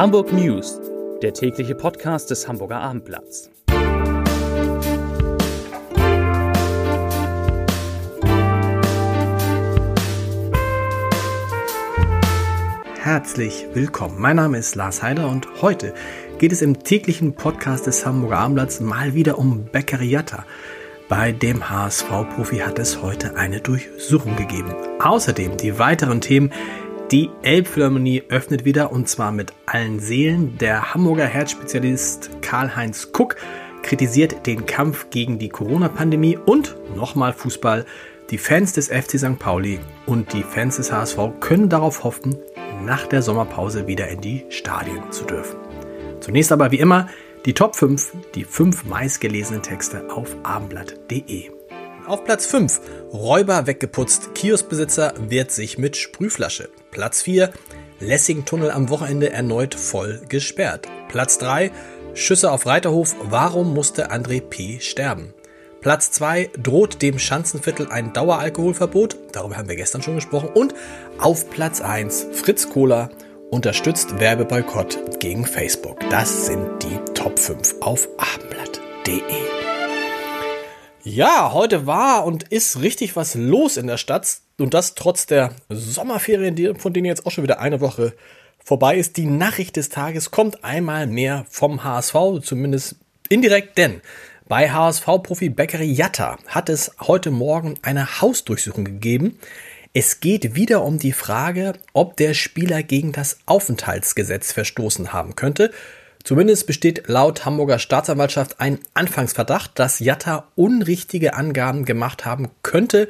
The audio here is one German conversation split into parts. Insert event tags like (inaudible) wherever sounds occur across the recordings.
Hamburg News, der tägliche Podcast des Hamburger Abendblatts. Herzlich willkommen. Mein Name ist Lars Heider und heute geht es im täglichen Podcast des Hamburger Abendblatts mal wieder um Beccariata. Bei dem HSV-Profi hat es heute eine Durchsuchung gegeben. Außerdem die weiteren Themen, die Elbphilharmonie öffnet wieder und zwar mit allen Seelen. Der Hamburger Herzspezialist Karl-Heinz Kuck kritisiert den Kampf gegen die Corona-Pandemie und nochmal Fußball. Die Fans des FC St. Pauli und die Fans des HSV können darauf hoffen, nach der Sommerpause wieder in die Stadien zu dürfen. Zunächst aber wie immer die Top 5, die 5 meistgelesenen Texte auf abendblatt.de. Auf Platz 5 Räuber weggeputzt, Kioskbesitzer wehrt sich mit Sprühflasche. Platz 4 Lessing-Tunnel am Wochenende erneut voll gesperrt. Platz 3 Schüsse auf Reiterhof, warum musste André P. sterben? Platz 2 droht dem Schanzenviertel ein Daueralkoholverbot, darüber haben wir gestern schon gesprochen. Und auf Platz 1 Fritz Kohler unterstützt Werbeboykott gegen Facebook. Das sind die Top 5 auf abendblatt.de. Ja, heute war und ist richtig was los in der Stadt und das trotz der Sommerferien, von denen jetzt auch schon wieder eine Woche vorbei ist. Die Nachricht des Tages kommt einmal mehr vom HSV, zumindest indirekt, denn bei HSV-Profi Beccari Jatta hat es heute Morgen eine Hausdurchsuchung gegeben. Es geht wieder um die Frage, ob der Spieler gegen das Aufenthaltsgesetz verstoßen haben könnte. Zumindest besteht laut Hamburger Staatsanwaltschaft ein Anfangsverdacht, dass Jatta unrichtige Angaben gemacht haben könnte,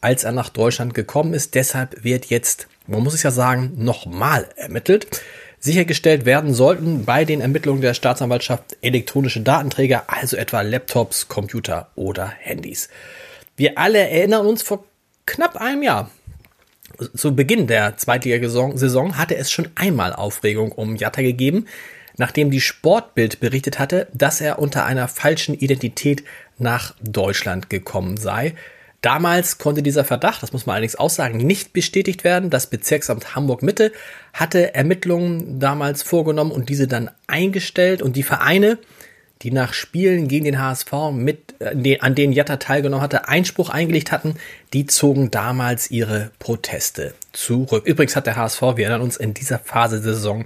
als er nach Deutschland gekommen ist. Deshalb wird jetzt, man muss es ja sagen, nochmal ermittelt. Sichergestellt werden sollten bei den Ermittlungen der Staatsanwaltschaft elektronische Datenträger, also etwa Laptops, Computer oder Handys. Wir alle erinnern uns vor knapp einem Jahr. Zu Beginn der Zweitligasaison hatte es schon einmal Aufregung um Jatta gegeben nachdem die Sportbild berichtet hatte, dass er unter einer falschen Identität nach Deutschland gekommen sei. Damals konnte dieser Verdacht, das muss man allerdings auch sagen, nicht bestätigt werden. Das Bezirksamt Hamburg Mitte hatte Ermittlungen damals vorgenommen und diese dann eingestellt und die Vereine, die nach Spielen gegen den HSV mit, äh, an denen Jatta teilgenommen hatte, Einspruch eingelegt hatten, die zogen damals ihre Proteste zurück. Übrigens hat der HSV, wir erinnern uns, in dieser Phase der Saison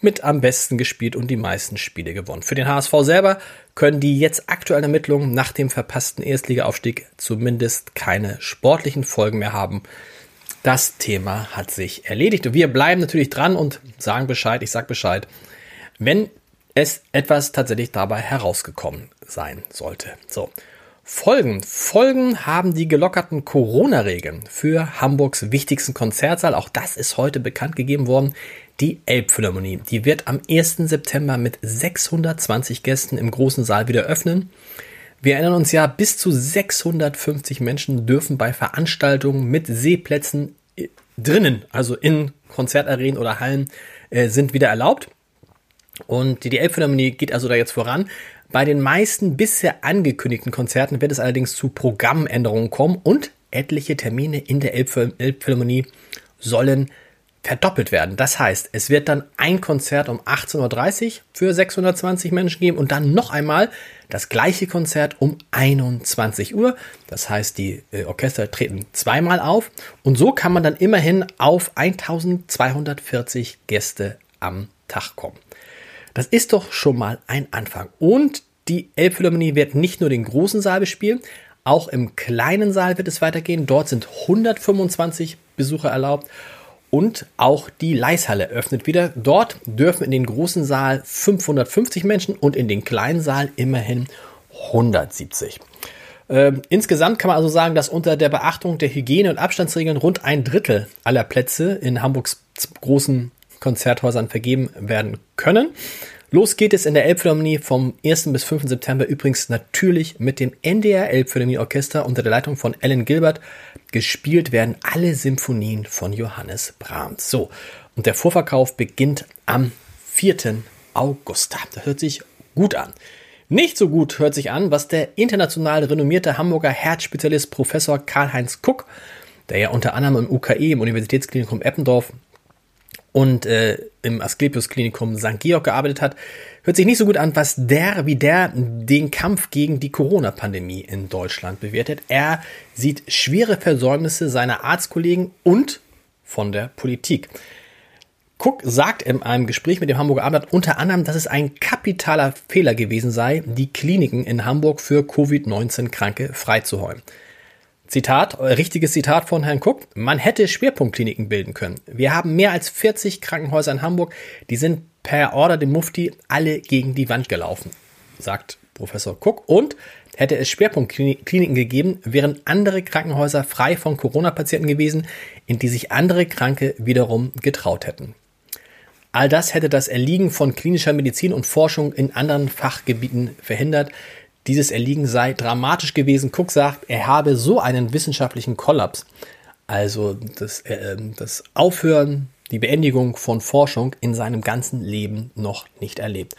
mit am besten gespielt und die meisten Spiele gewonnen. Für den HSV selber können die jetzt aktuellen Ermittlungen nach dem verpassten Erstligaaufstieg zumindest keine sportlichen Folgen mehr haben. Das Thema hat sich erledigt und wir bleiben natürlich dran und sagen Bescheid, ich sag Bescheid, wenn es etwas tatsächlich dabei herausgekommen sein sollte. So. Folgen. Folgen haben die gelockerten Corona-Regeln für Hamburgs wichtigsten Konzertsaal. Auch das ist heute bekannt gegeben worden die Elbphilharmonie. Die wird am 1. September mit 620 Gästen im großen Saal wieder öffnen. Wir erinnern uns ja, bis zu 650 Menschen dürfen bei Veranstaltungen mit Seeplätzen äh, drinnen, also in Konzertarenen oder Hallen, äh, sind wieder erlaubt. Und die Elbphilharmonie geht also da jetzt voran. Bei den meisten bisher angekündigten Konzerten wird es allerdings zu Programmänderungen kommen und etliche Termine in der Elbphilharmonie sollen verdoppelt werden. Das heißt, es wird dann ein Konzert um 18.30 Uhr für 620 Menschen geben und dann noch einmal das gleiche Konzert um 21 Uhr. Das heißt, die äh, Orchester treten zweimal auf und so kann man dann immerhin auf 1240 Gäste am Tag kommen. Das ist doch schon mal ein Anfang. Und die Elbphilharmonie wird nicht nur den großen Saal bespielen, auch im kleinen Saal wird es weitergehen. Dort sind 125 Besucher erlaubt und auch die Leishalle öffnet wieder. Dort dürfen in den großen Saal 550 Menschen und in den kleinen Saal immerhin 170. Ähm, insgesamt kann man also sagen, dass unter der Beachtung der Hygiene- und Abstandsregeln rund ein Drittel aller Plätze in Hamburgs großen Konzerthäusern vergeben werden können. Los geht es in der Elbphilharmonie vom 1. bis 5. September übrigens natürlich mit dem NDR Elbphilharmonie Orchester unter der Leitung von Ellen Gilbert. Gespielt werden alle Symphonien von Johannes Brahms. So, und der Vorverkauf beginnt am 4. August. Das hört sich gut an. Nicht so gut hört sich an, was der international renommierte Hamburger Herzspezialist Professor Karl-Heinz Kuck, der ja unter anderem im UKE, im Universitätsklinikum Eppendorf, und äh, im Asklepios Klinikum St. Georg gearbeitet hat, hört sich nicht so gut an, was der, wie der den Kampf gegen die Corona-Pandemie in Deutschland bewertet. Er sieht schwere Versäumnisse seiner Arztkollegen und von der Politik. Cook sagt in einem Gespräch mit dem Hamburger Abendblatt unter anderem, dass es ein kapitaler Fehler gewesen sei, die Kliniken in Hamburg für Covid-19-Kranke freizuräumen. Zitat, richtiges Zitat von Herrn Cook. Man hätte Schwerpunktkliniken bilden können. Wir haben mehr als 40 Krankenhäuser in Hamburg, die sind per Order dem Mufti alle gegen die Wand gelaufen, sagt Professor Cook. Und hätte es Schwerpunktkliniken gegeben, wären andere Krankenhäuser frei von Corona-Patienten gewesen, in die sich andere Kranke wiederum getraut hätten. All das hätte das Erliegen von klinischer Medizin und Forschung in anderen Fachgebieten verhindert. Dieses Erliegen sei dramatisch gewesen. Cook sagt, er habe so einen wissenschaftlichen Kollaps, also das, äh, das Aufhören, die Beendigung von Forschung in seinem ganzen Leben noch nicht erlebt.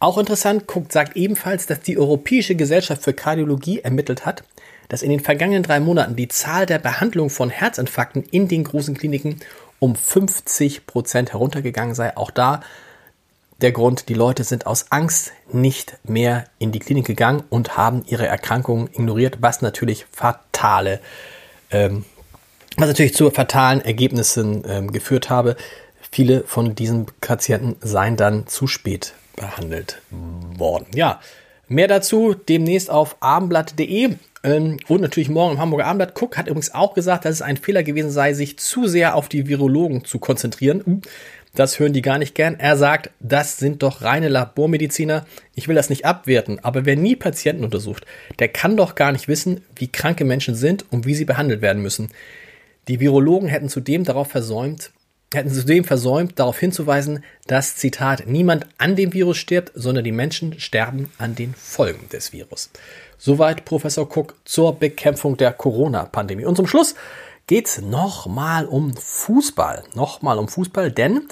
Auch interessant, Cook sagt ebenfalls, dass die Europäische Gesellschaft für Kardiologie ermittelt hat, dass in den vergangenen drei Monaten die Zahl der Behandlung von Herzinfarkten in den großen Kliniken um 50 Prozent heruntergegangen sei. Auch da der Grund, die Leute sind aus Angst nicht mehr in die Klinik gegangen und haben ihre Erkrankungen ignoriert, was natürlich fatale, ähm, was natürlich zu fatalen Ergebnissen ähm, geführt habe. Viele von diesen Patienten seien dann zu spät behandelt worden. Ja, mehr dazu demnächst auf abendblatt.de ähm, und natürlich morgen im Hamburger Abendblatt. Cook hat übrigens auch gesagt, dass es ein Fehler gewesen sei, sich zu sehr auf die Virologen zu konzentrieren. Das hören die gar nicht gern. Er sagt, das sind doch reine Labormediziner. Ich will das nicht abwerten, aber wer nie Patienten untersucht, der kann doch gar nicht wissen, wie kranke Menschen sind und wie sie behandelt werden müssen. Die Virologen hätten zudem darauf versäumt, hätten zudem versäumt, darauf hinzuweisen, dass, Zitat, niemand an dem Virus stirbt, sondern die Menschen sterben an den Folgen des Virus. Soweit Professor Cook zur Bekämpfung der Corona-Pandemie. Und zum Schluss geht's nochmal um Fußball. Nochmal um Fußball, denn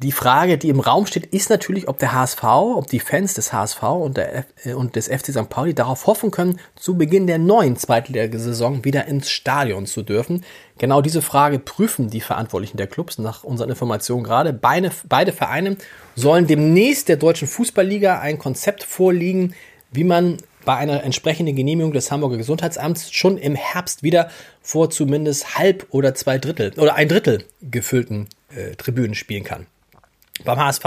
die Frage, die im Raum steht, ist natürlich, ob der HSV, ob die Fans des HSV und, der F äh, und des FC St. Pauli darauf hoffen können, zu Beginn der neuen Zweitliga-Saison wieder ins Stadion zu dürfen. Genau diese Frage prüfen die Verantwortlichen der Clubs nach unseren Informationen gerade. Beide, beide Vereine sollen demnächst der deutschen Fußballliga ein Konzept vorliegen, wie man bei einer entsprechenden Genehmigung des Hamburger Gesundheitsamts schon im Herbst wieder vor zumindest halb oder zwei Drittel oder ein Drittel gefüllten äh, Tribünen spielen kann. Beim HSV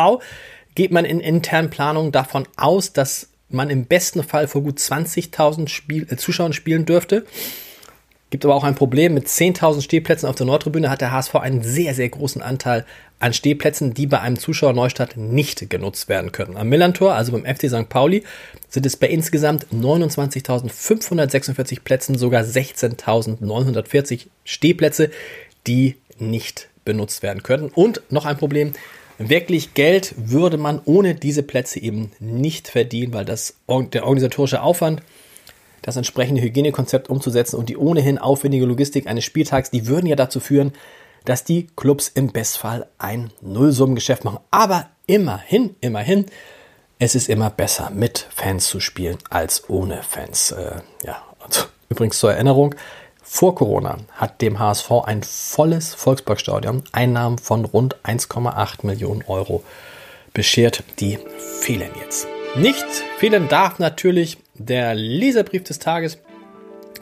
geht man in internen Planungen davon aus, dass man im besten Fall vor gut 20.000 Spiel, äh, Zuschauern spielen dürfte. Gibt aber auch ein Problem. Mit 10.000 Stehplätzen auf der Nordtribüne hat der HSV einen sehr, sehr großen Anteil an Stehplätzen, die bei einem Zuschauer Neustadt nicht genutzt werden können. Am Millantor, also beim FC St. Pauli, sind es bei insgesamt 29.546 Plätzen sogar 16.940 Stehplätze, die nicht benutzt werden können. Und noch ein Problem, Wirklich Geld würde man ohne diese Plätze eben nicht verdienen, weil das, der organisatorische Aufwand, das entsprechende Hygienekonzept umzusetzen und die ohnehin aufwendige Logistik eines Spieltags, die würden ja dazu führen, dass die Clubs im Bestfall ein Nullsummengeschäft machen. Aber immerhin, immerhin, es ist immer besser mit Fans zu spielen als ohne Fans. Äh, ja, also, (laughs) übrigens zur Erinnerung, vor Corona hat dem HSV ein volles Volksparkstadion Einnahmen von rund 1,8 Millionen Euro beschert. Die fehlen jetzt. Nicht fehlen darf natürlich der Leserbrief des Tages.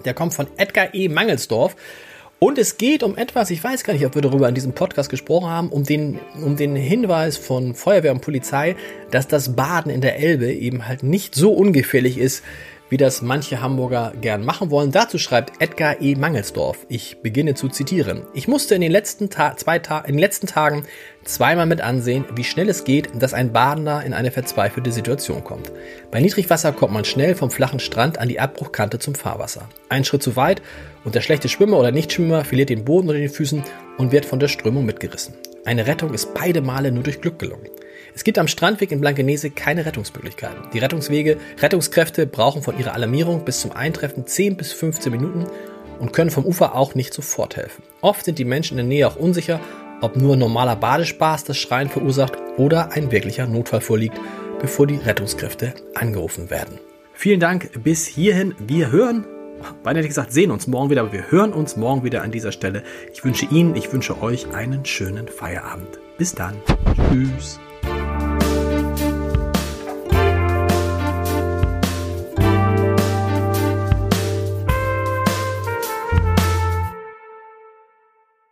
Der kommt von Edgar E. Mangelsdorf. Und es geht um etwas, ich weiß gar nicht, ob wir darüber in diesem Podcast gesprochen haben, um den, um den Hinweis von Feuerwehr und Polizei, dass das Baden in der Elbe eben halt nicht so ungefährlich ist, wie das manche Hamburger gern machen wollen. Dazu schreibt Edgar E. Mangelsdorf. Ich beginne zu zitieren. Ich musste in den letzten, Ta zwei Ta in den letzten Tagen zweimal mit ansehen, wie schnell es geht, dass ein Badender in eine verzweifelte Situation kommt. Bei Niedrigwasser kommt man schnell vom flachen Strand an die Abbruchkante zum Fahrwasser. Ein Schritt zu weit und der schlechte Schwimmer oder Nichtschwimmer verliert den Boden unter den Füßen und wird von der Strömung mitgerissen. Eine Rettung ist beide Male nur durch Glück gelungen. Es gibt am Strandweg in Blankenese keine Rettungsmöglichkeiten. Die Rettungswege, Rettungskräfte brauchen von ihrer Alarmierung bis zum Eintreffen 10 bis 15 Minuten und können vom Ufer auch nicht sofort helfen. Oft sind die Menschen in der Nähe auch unsicher, ob nur normaler Badespaß das Schreien verursacht oder ein wirklicher Notfall vorliegt, bevor die Rettungskräfte angerufen werden. Vielen Dank bis hierhin. Wir hören, beinahe gesagt, sehen uns morgen wieder, aber wir hören uns morgen wieder an dieser Stelle. Ich wünsche Ihnen, ich wünsche euch einen schönen Feierabend. Bis dann. Tschüss.